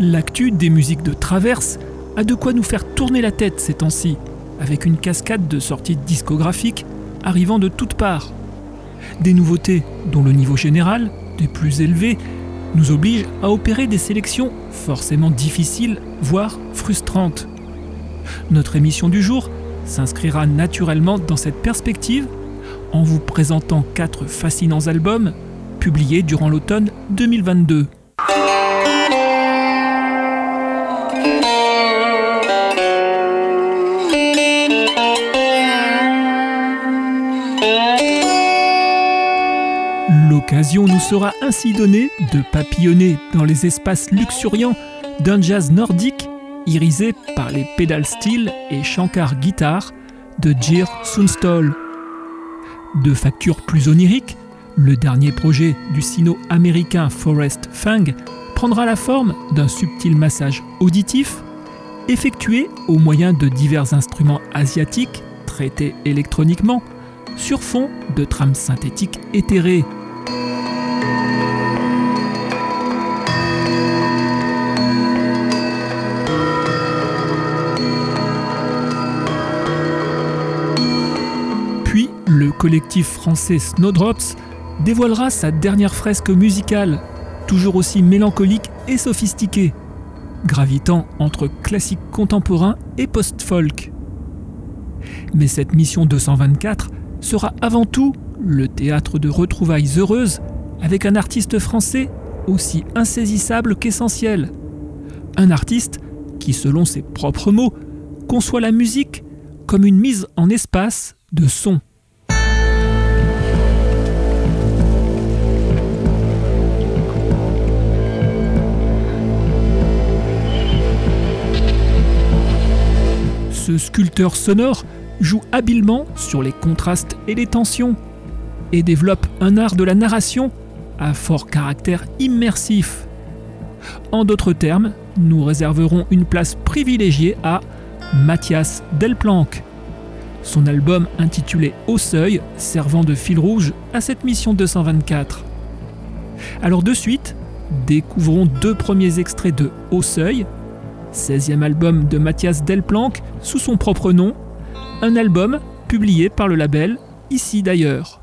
L'actu des musiques de Traverse a de quoi nous faire tourner la tête ces temps-ci, avec une cascade de sorties discographiques arrivant de toutes parts. Des nouveautés dont le niveau général, plus élevés, nous oblige à opérer des sélections forcément difficiles, voire frustrantes. Notre émission du jour s'inscrira naturellement dans cette perspective en vous présentant quatre fascinants albums publiés durant l'automne 2022. L'occasion nous sera ainsi donnée de papillonner dans les espaces luxuriants d'un jazz nordique irisé par les pédales steel et shankar guitare de Jir Sunstall. De facture plus onirique, le dernier projet du sino-américain Forrest Fang prendra la forme d'un subtil massage auditif effectué au moyen de divers instruments asiatiques traités électroniquement sur fond de trames synthétiques éthérées. Puis, le collectif français Snowdrops dévoilera sa dernière fresque musicale, toujours aussi mélancolique et sophistiquée, gravitant entre classique contemporain et post-folk. Mais cette mission 224 sera avant tout le théâtre de retrouvailles heureuses avec un artiste français aussi insaisissable qu'essentiel. Un artiste qui, selon ses propres mots, conçoit la musique comme une mise en espace de son. Ce sculpteur sonore joue habilement sur les contrastes et les tensions et développe un art de la narration à fort caractère immersif. En d'autres termes, nous réserverons une place privilégiée à Mathias Delplanck. Son album intitulé Au seuil servant de fil rouge à cette mission 224. Alors de suite, découvrons deux premiers extraits de Au seuil, 16e album de Mathias Delplanck sous son propre nom, un album publié par le label Ici d'ailleurs.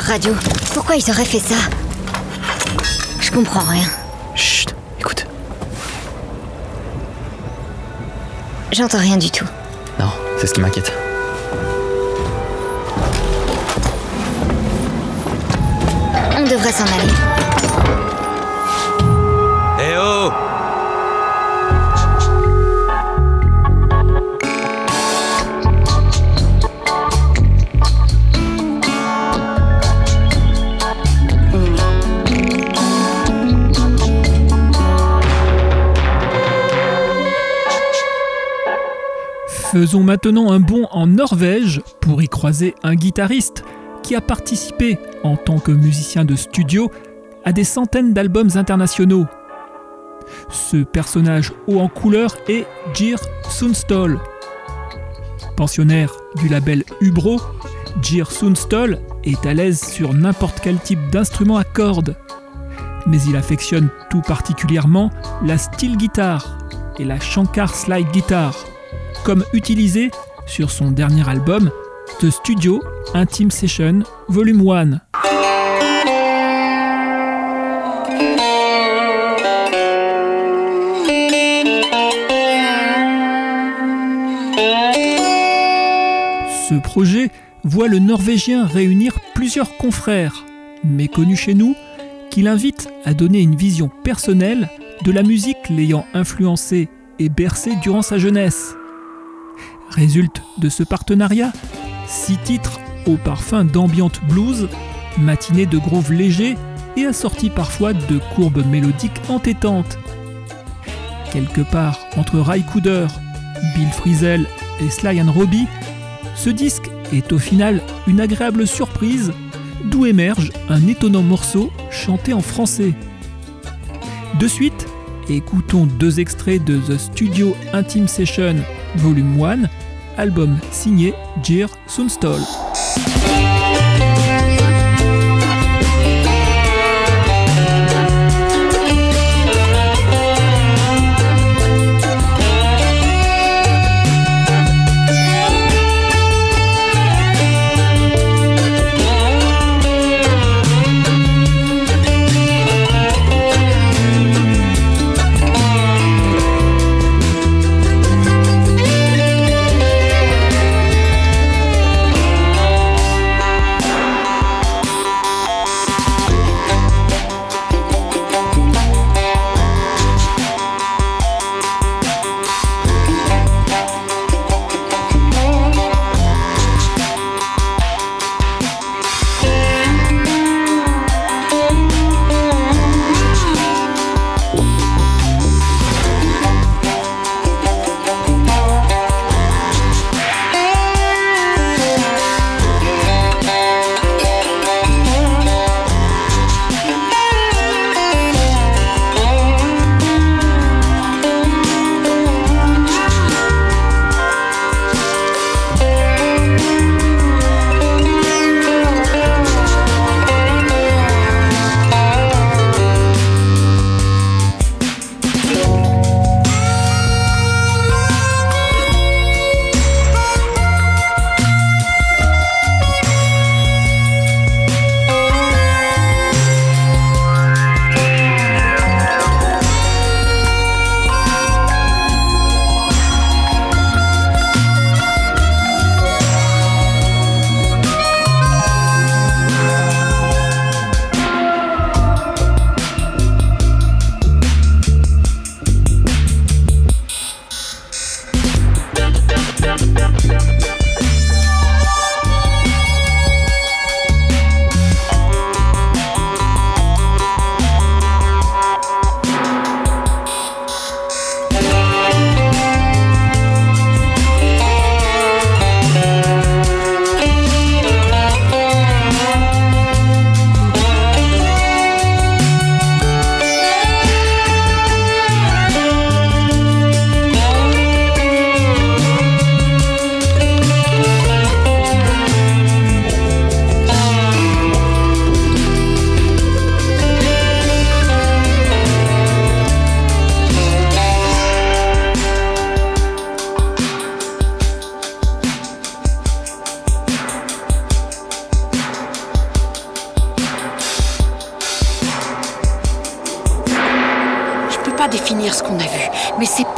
Leur radio. Pourquoi ils auraient fait ça? Je comprends rien. Chut, écoute. J'entends rien du tout. Non, c'est ce qui m'inquiète. On devrait s'en aller. Faisons maintenant un bond en Norvège pour y croiser un guitariste qui a participé en tant que musicien de studio à des centaines d'albums internationaux. Ce personnage haut en couleur est Jir Sundstol. Pensionnaire du label Ubro, Jir Sundstol est à l'aise sur n'importe quel type d'instrument à cordes. Mais il affectionne tout particulièrement la steel guitar et la Shankar slide guitar, comme utilisé sur son dernier album, The Studio Intime Session Volume 1. Ce projet voit le Norvégien réunir plusieurs confrères, méconnus chez nous, qui l'invitent à donner une vision personnelle de la musique l'ayant influencé et bercé durant sa jeunesse. Résulte de ce partenariat six titres au parfum d'ambiante blues, matinée de groove léger et assortis parfois de courbes mélodiques entêtantes. Quelque part entre Ray Cooder, Bill Frisell et Sly and Robbie, ce disque est au final une agréable surprise d'où émerge un étonnant morceau chanté en français. De suite, écoutons deux extraits de The Studio Intime Session Volume 1, album signé Jir Sunstall.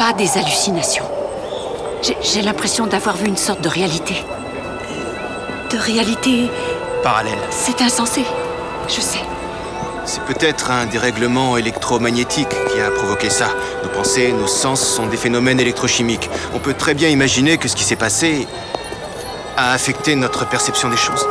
Pas des hallucinations. J'ai l'impression d'avoir vu une sorte de réalité. De réalité. Parallèle. C'est insensé. Je sais. C'est peut-être un dérèglement électromagnétique qui a provoqué ça. Nos pensées, nos sens sont des phénomènes électrochimiques. On peut très bien imaginer que ce qui s'est passé a affecté notre perception des choses.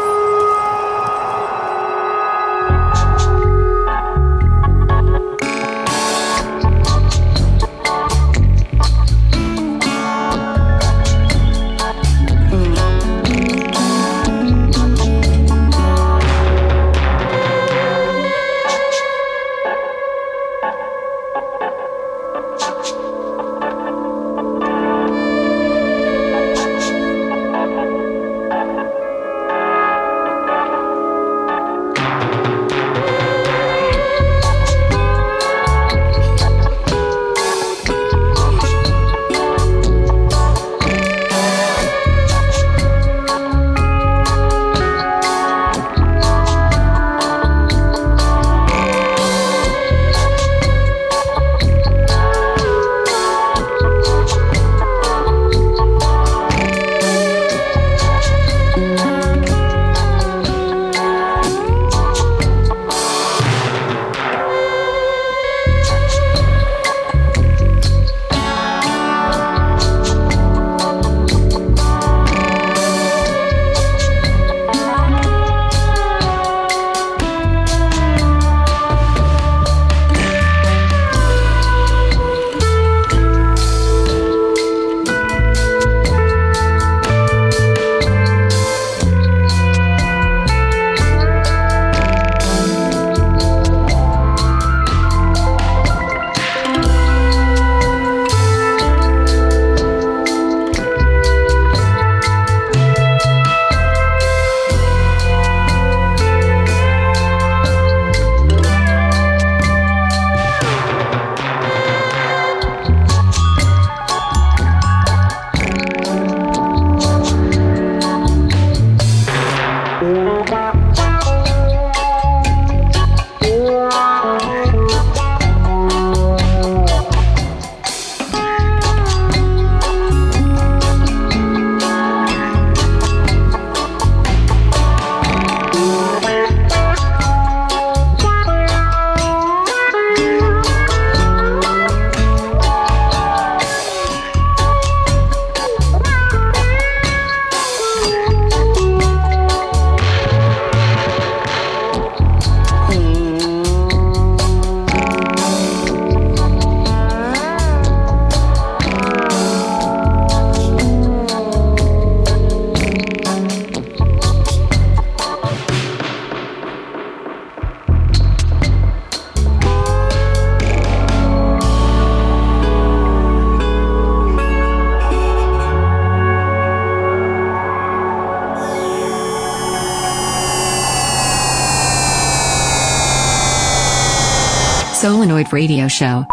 Radio Show.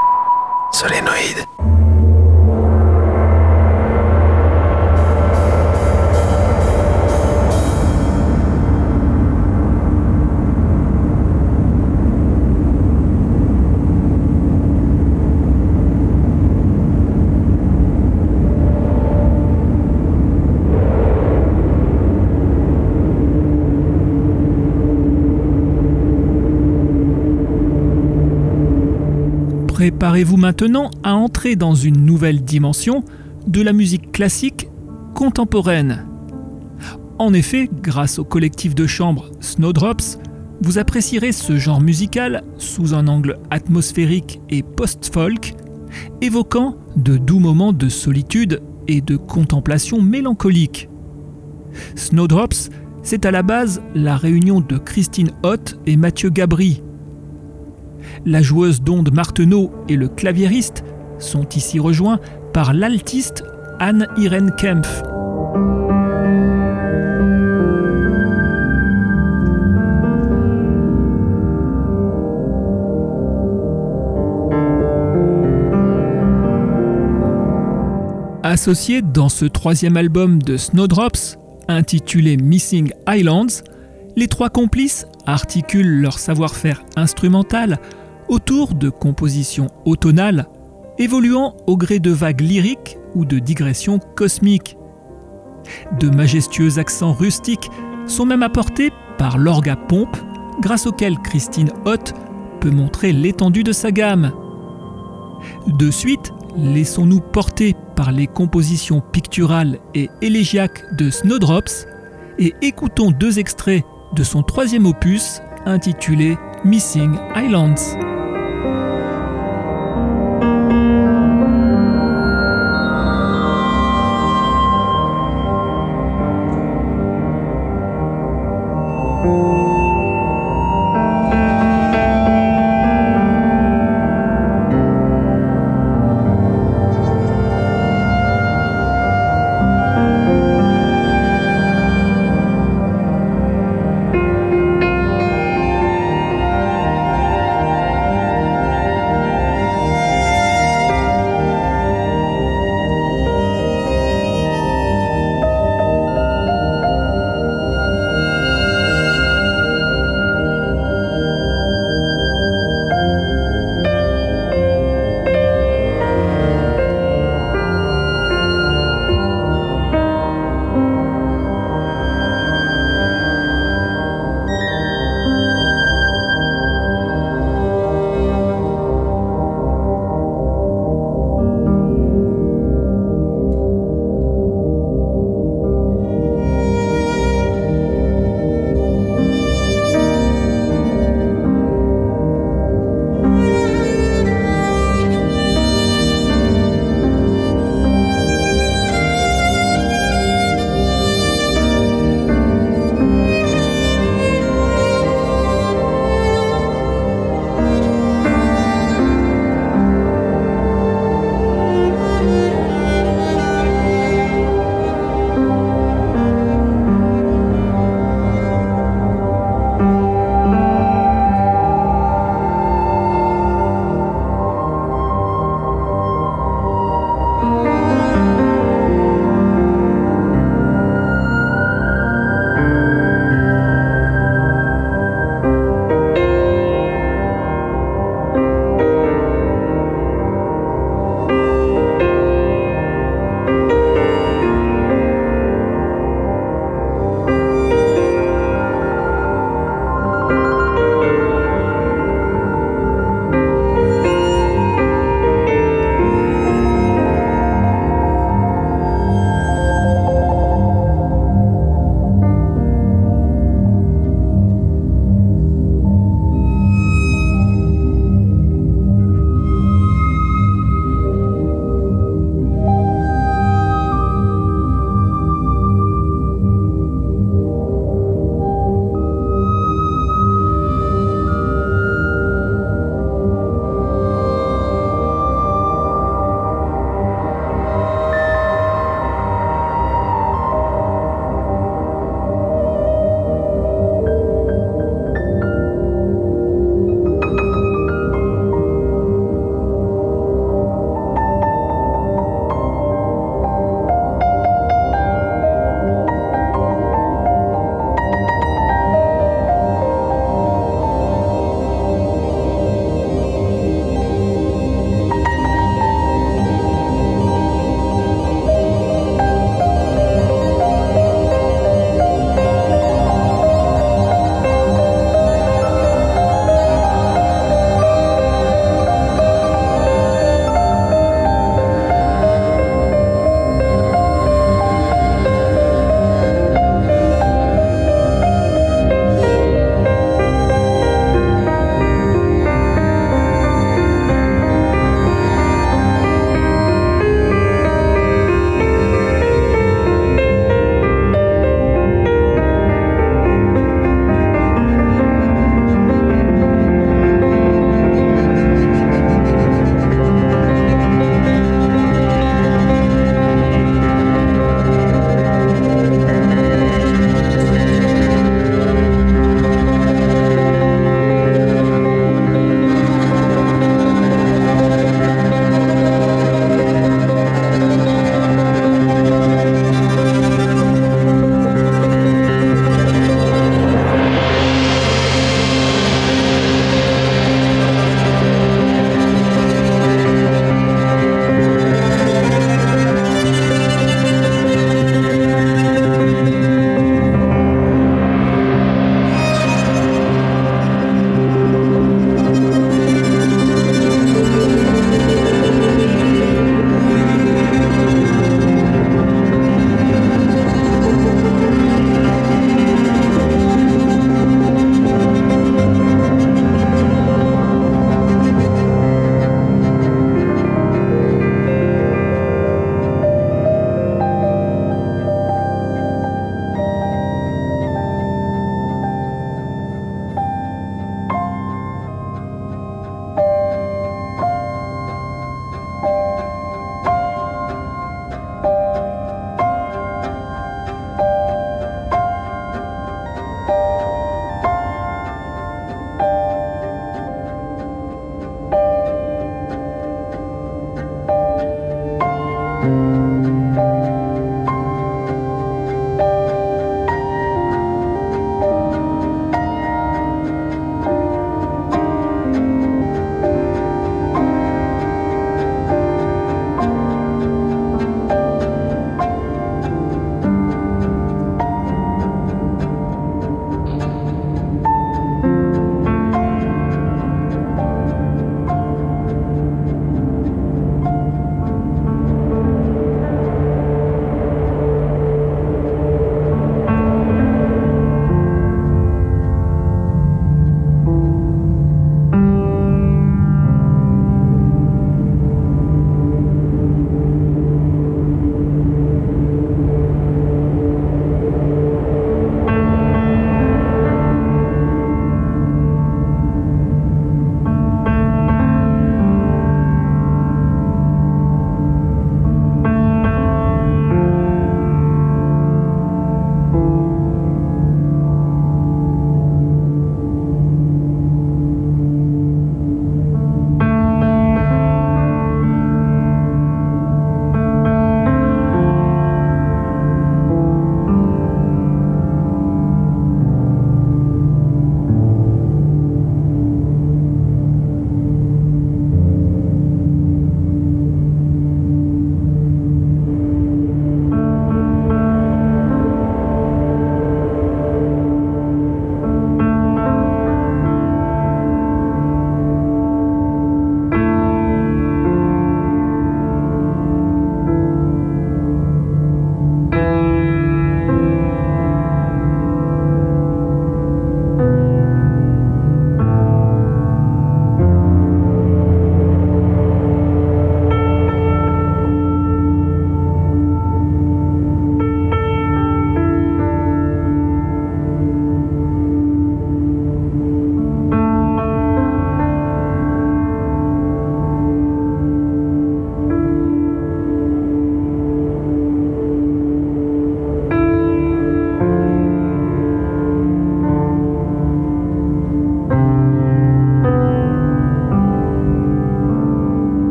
Préparez-vous maintenant à entrer dans une nouvelle dimension de la musique classique contemporaine? En effet, grâce au collectif de chambre Snowdrops, vous apprécierez ce genre musical sous un angle atmosphérique et post-folk, évoquant de doux moments de solitude et de contemplation mélancolique. Snowdrops, c'est à la base la réunion de Christine Hott et Mathieu Gabry, la joueuse d'onde Marteneau et le claviériste sont ici rejoints par l'altiste Anne-Irène Kempf. Associés dans ce troisième album de Snowdrops, intitulé Missing Islands, les trois complices articulent leur savoir-faire instrumental autour de compositions automnales évoluant au gré de vagues lyriques ou de digressions cosmiques. De majestueux accents rustiques sont même apportés par l'orgue à pompe grâce auquel Christine Hott peut montrer l'étendue de sa gamme. De suite, laissons-nous porter par les compositions picturales et élégiaques de Snowdrops et écoutons deux extraits de son troisième opus intitulé Missing Islands.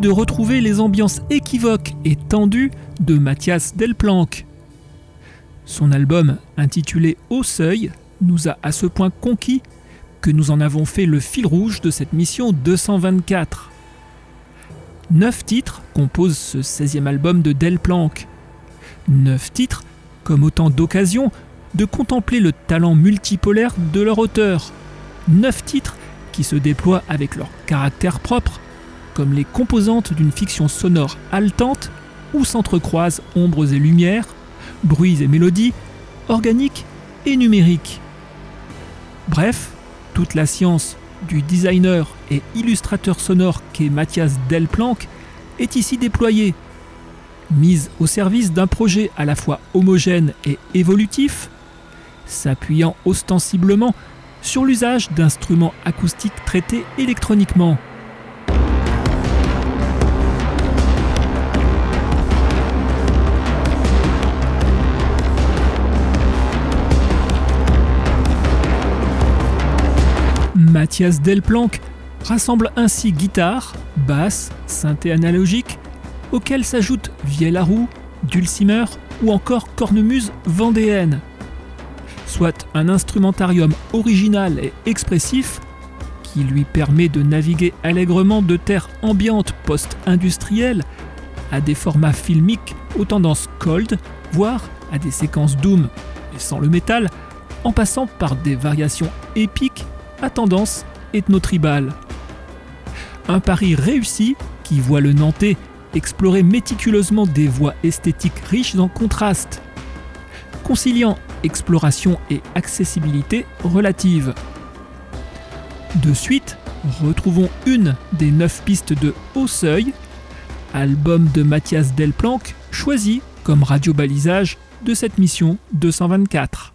De retrouver les ambiances équivoques et tendues de Mathias Delplanque. Son album intitulé Au Seuil nous a à ce point conquis que nous en avons fait le fil rouge de cette mission 224. Neuf titres composent ce 16e album de Delplanque. Neuf titres comme autant d'occasions de contempler le talent multipolaire de leur auteur. Neuf titres qui se déploient avec leur caractère propre, comme les composantes d'une fiction sonore haletante où s'entrecroisent ombres et lumières, bruits et mélodies, organiques et numériques. Bref, toute la science du designer et illustrateur sonore qu'est Mathias Delplanque est ici déployée. Mise au service d'un projet à la fois homogène et évolutif, s'appuyant ostensiblement sur l'usage d'instruments acoustiques traités électroniquement. Mathias Delplanque rassemble ainsi guitare, basse, synthé analogique, auxquels s'ajoutent roue, dulcimer ou encore cornemuse vendéenne. Soit un instrumentarium original et expressif qui lui permet de naviguer allègrement de terres ambiantes post-industrielles à des formats filmiques aux tendances cold, voire à des séquences doom et sans le métal, en passant par des variations épiques à tendance ethno-tribale. Un pari réussi qui voit le Nantais explorer méticuleusement des voies esthétiques riches en contrastes, conciliant exploration et accessibilité relative. De suite, retrouvons une des neuf pistes de Haut Seuil, album de Mathias Delplanque, choisi comme radio-balisage de cette mission 224.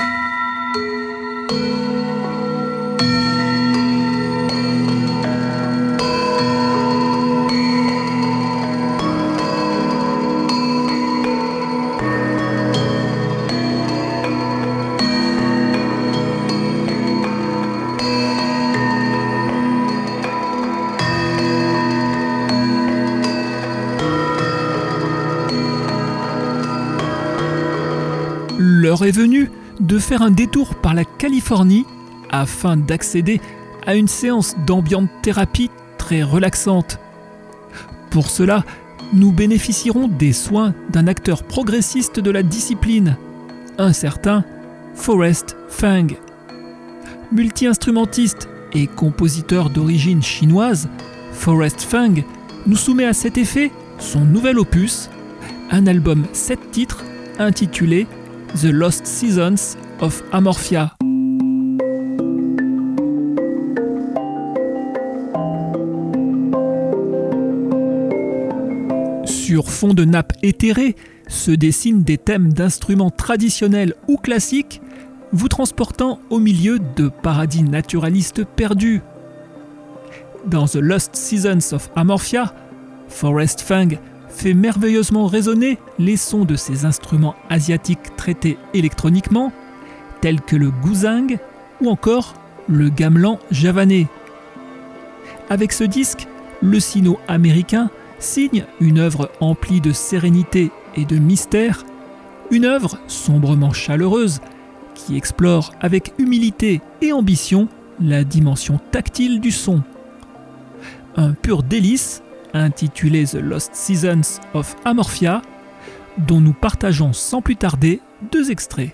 L'heure est venue de faire un détour par la Californie afin d'accéder à une séance d'ambiante thérapie très relaxante. Pour cela, nous bénéficierons des soins d'un acteur progressiste de la discipline, un certain Forrest Fang. Multi-instrumentiste et compositeur d'origine chinoise, Forrest Fang nous soumet à cet effet son nouvel opus, un album 7 titres intitulé The Lost Seasons of Amorphia. Sur fond de nappe éthérée se dessinent des thèmes d'instruments traditionnels ou classiques, vous transportant au milieu de paradis naturalistes perdus. Dans The Lost Seasons of Amorphia, Forrest Fang fait merveilleusement résonner les sons de ces instruments asiatiques traités électroniquement, tels que le guzheng ou encore le gamelan javanais. Avec ce disque, le sino-américain signe une œuvre emplie de sérénité et de mystère, une œuvre sombrement chaleureuse qui explore avec humilité et ambition la dimension tactile du son. Un pur délice intitulé The Lost Seasons of Amorphia, dont nous partageons sans plus tarder deux extraits.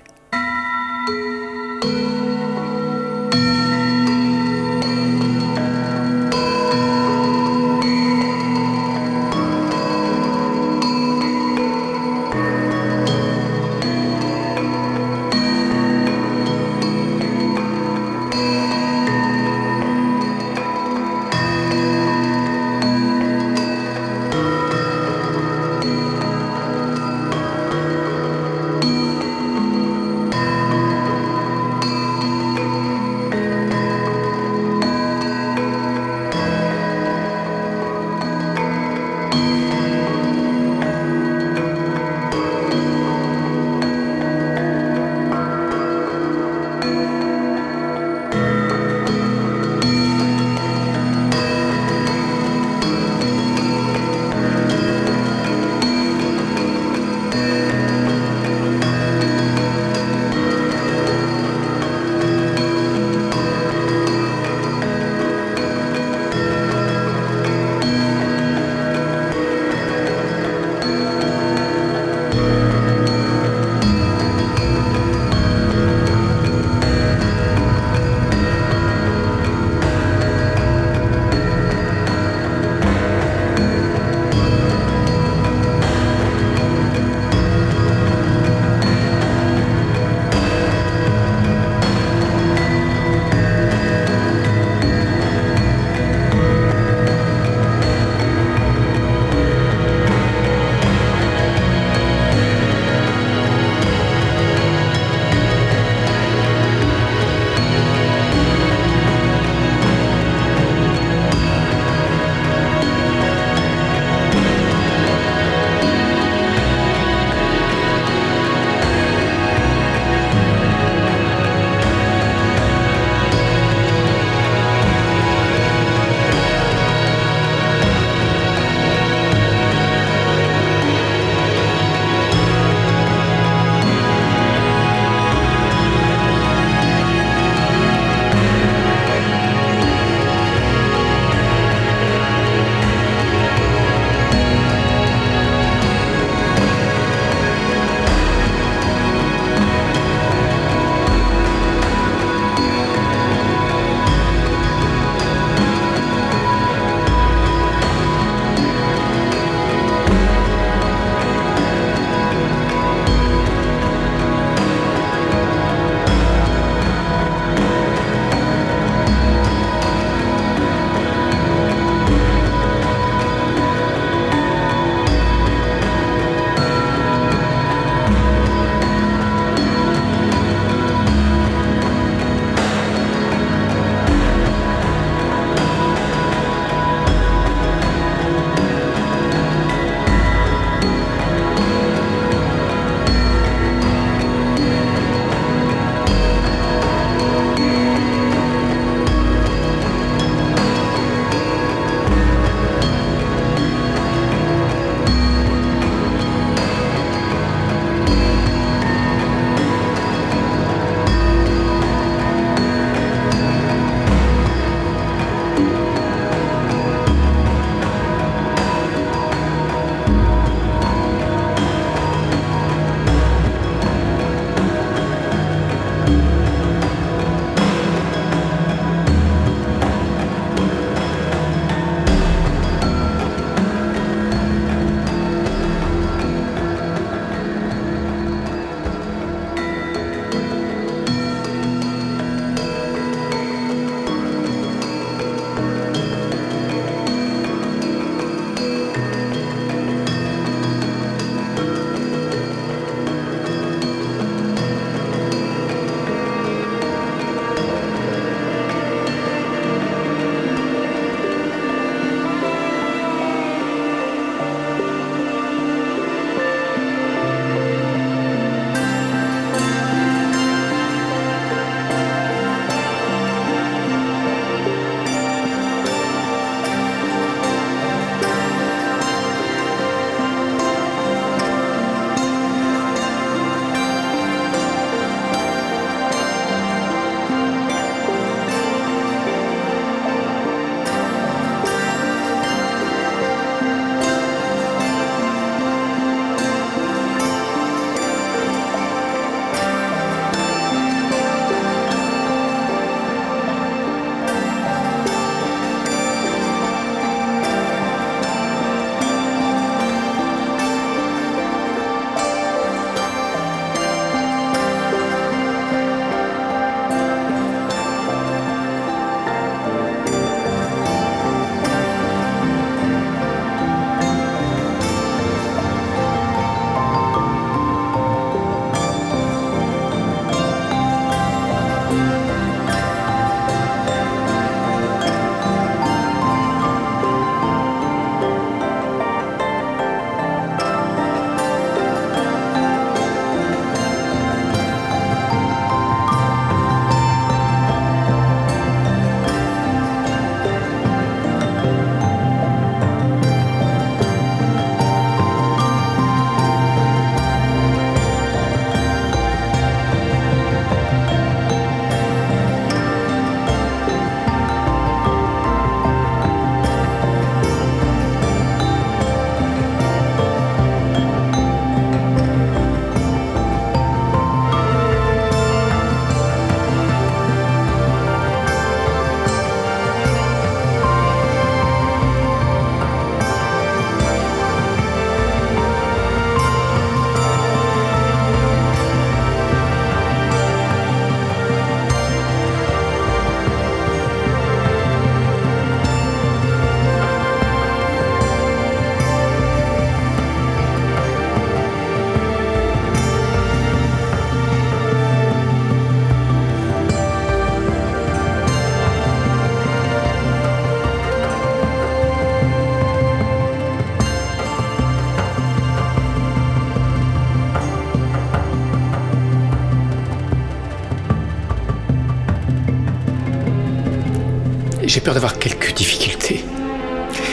Peur d'avoir quelques difficultés.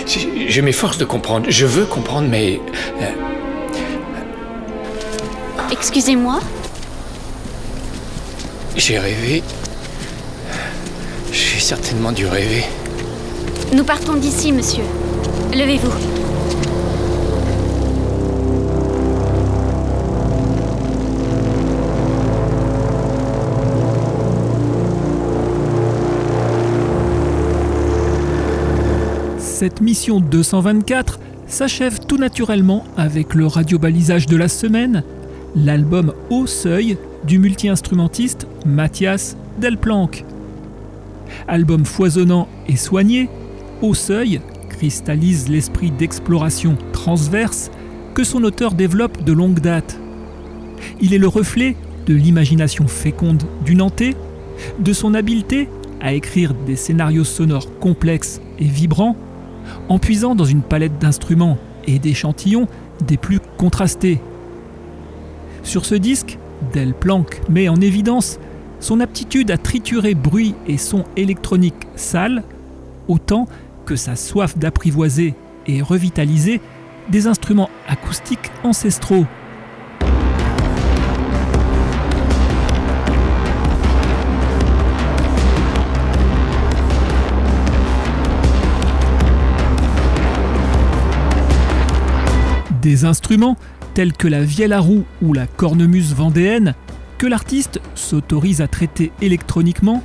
Je, je m'efforce de comprendre. Je veux comprendre, mais... euh, Excusez-moi j'ai rêvé. J'ai certainement dû rêver. Nous partons d'ici, monsieur. Levez-vous. Cette mission 224 s'achève tout naturellement avec le radiobalisage de la semaine, l'album Au Seuil du multi-instrumentiste Mathias Delplanque. Album foisonnant et soigné, Au Seuil cristallise l'esprit d'exploration transverse que son auteur développe de longue date. Il est le reflet de l'imagination féconde du Nantais, de son habileté à écrire des scénarios sonores complexes et vibrants, en puisant dans une palette d'instruments et d'échantillons des plus contrastés. Sur ce disque, Del Planck met en évidence son aptitude à triturer bruit et sons électroniques sales, autant que sa soif d'apprivoiser et revitaliser des instruments acoustiques ancestraux. Des instruments tels que la vielle à roue ou la cornemuse vendéenne que l'artiste s'autorise à traiter électroniquement,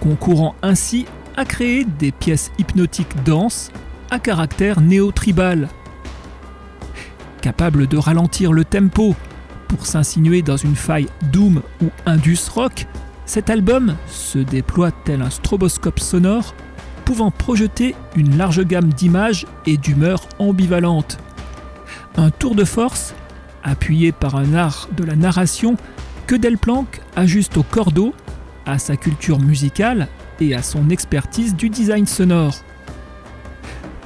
concourant ainsi à créer des pièces hypnotiques denses à caractère néo-tribal. Capable de ralentir le tempo pour s'insinuer dans une faille doom ou indus rock, cet album se déploie tel un stroboscope sonore, pouvant projeter une large gamme d'images et d'humeurs ambivalentes. Un tour de force, appuyé par un art de la narration que Delplanque ajuste au cordeau, à sa culture musicale et à son expertise du design sonore.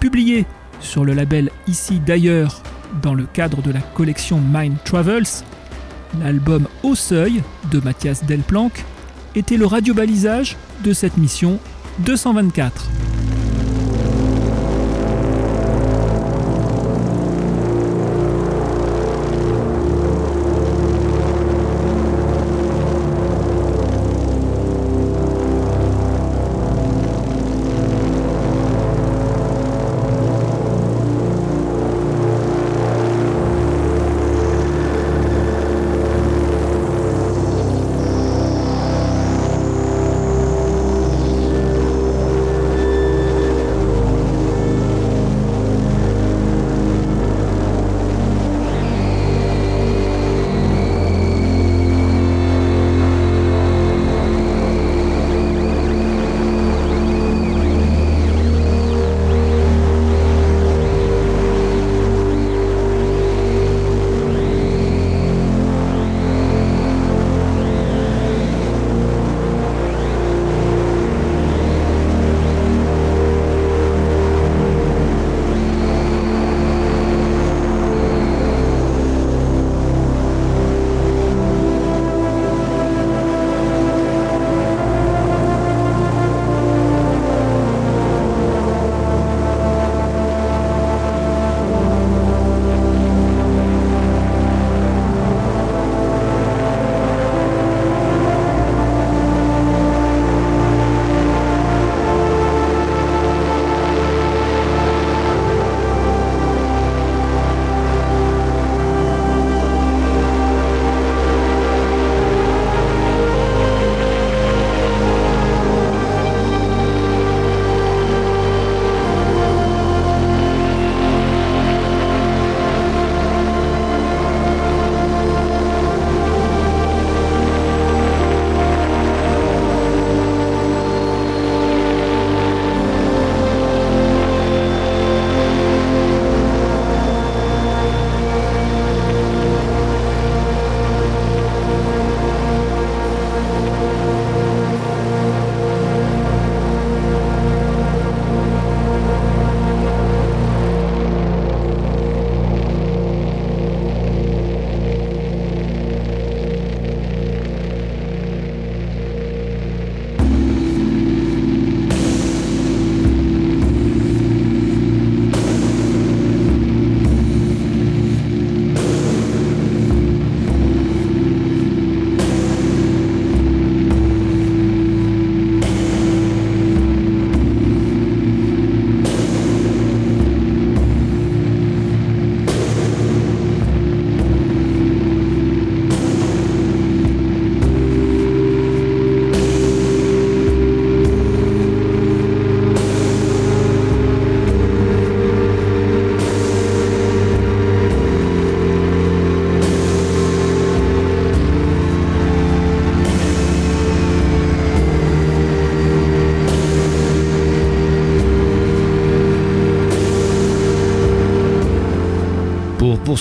Publié sur le label Ici d'ailleurs dans le cadre de la collection Mind Travels, l'album Au Seuil de Mathias Delplanque était le radiobalisage de cette mission 224.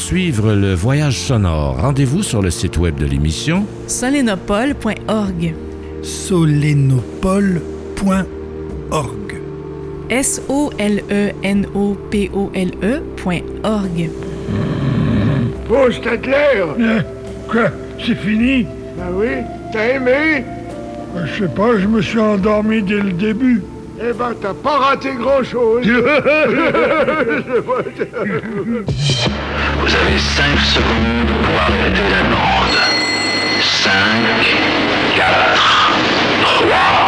Pour poursuivre le voyage sonore, rendez-vous sur le site web de l'émission solénopole.org. solénopole.org. S-O-L-E-N-O-P-O-L-E.org. Bon, c'était clair Euh, quoi? C'est fini? Ben oui, t'as aimé? Euh, Je sais pas, je me suis endormi dès le début. Eh ben, t'as pas raté grand-chose avez 5 secondes pour arrêter la bande. 5, 4, 3,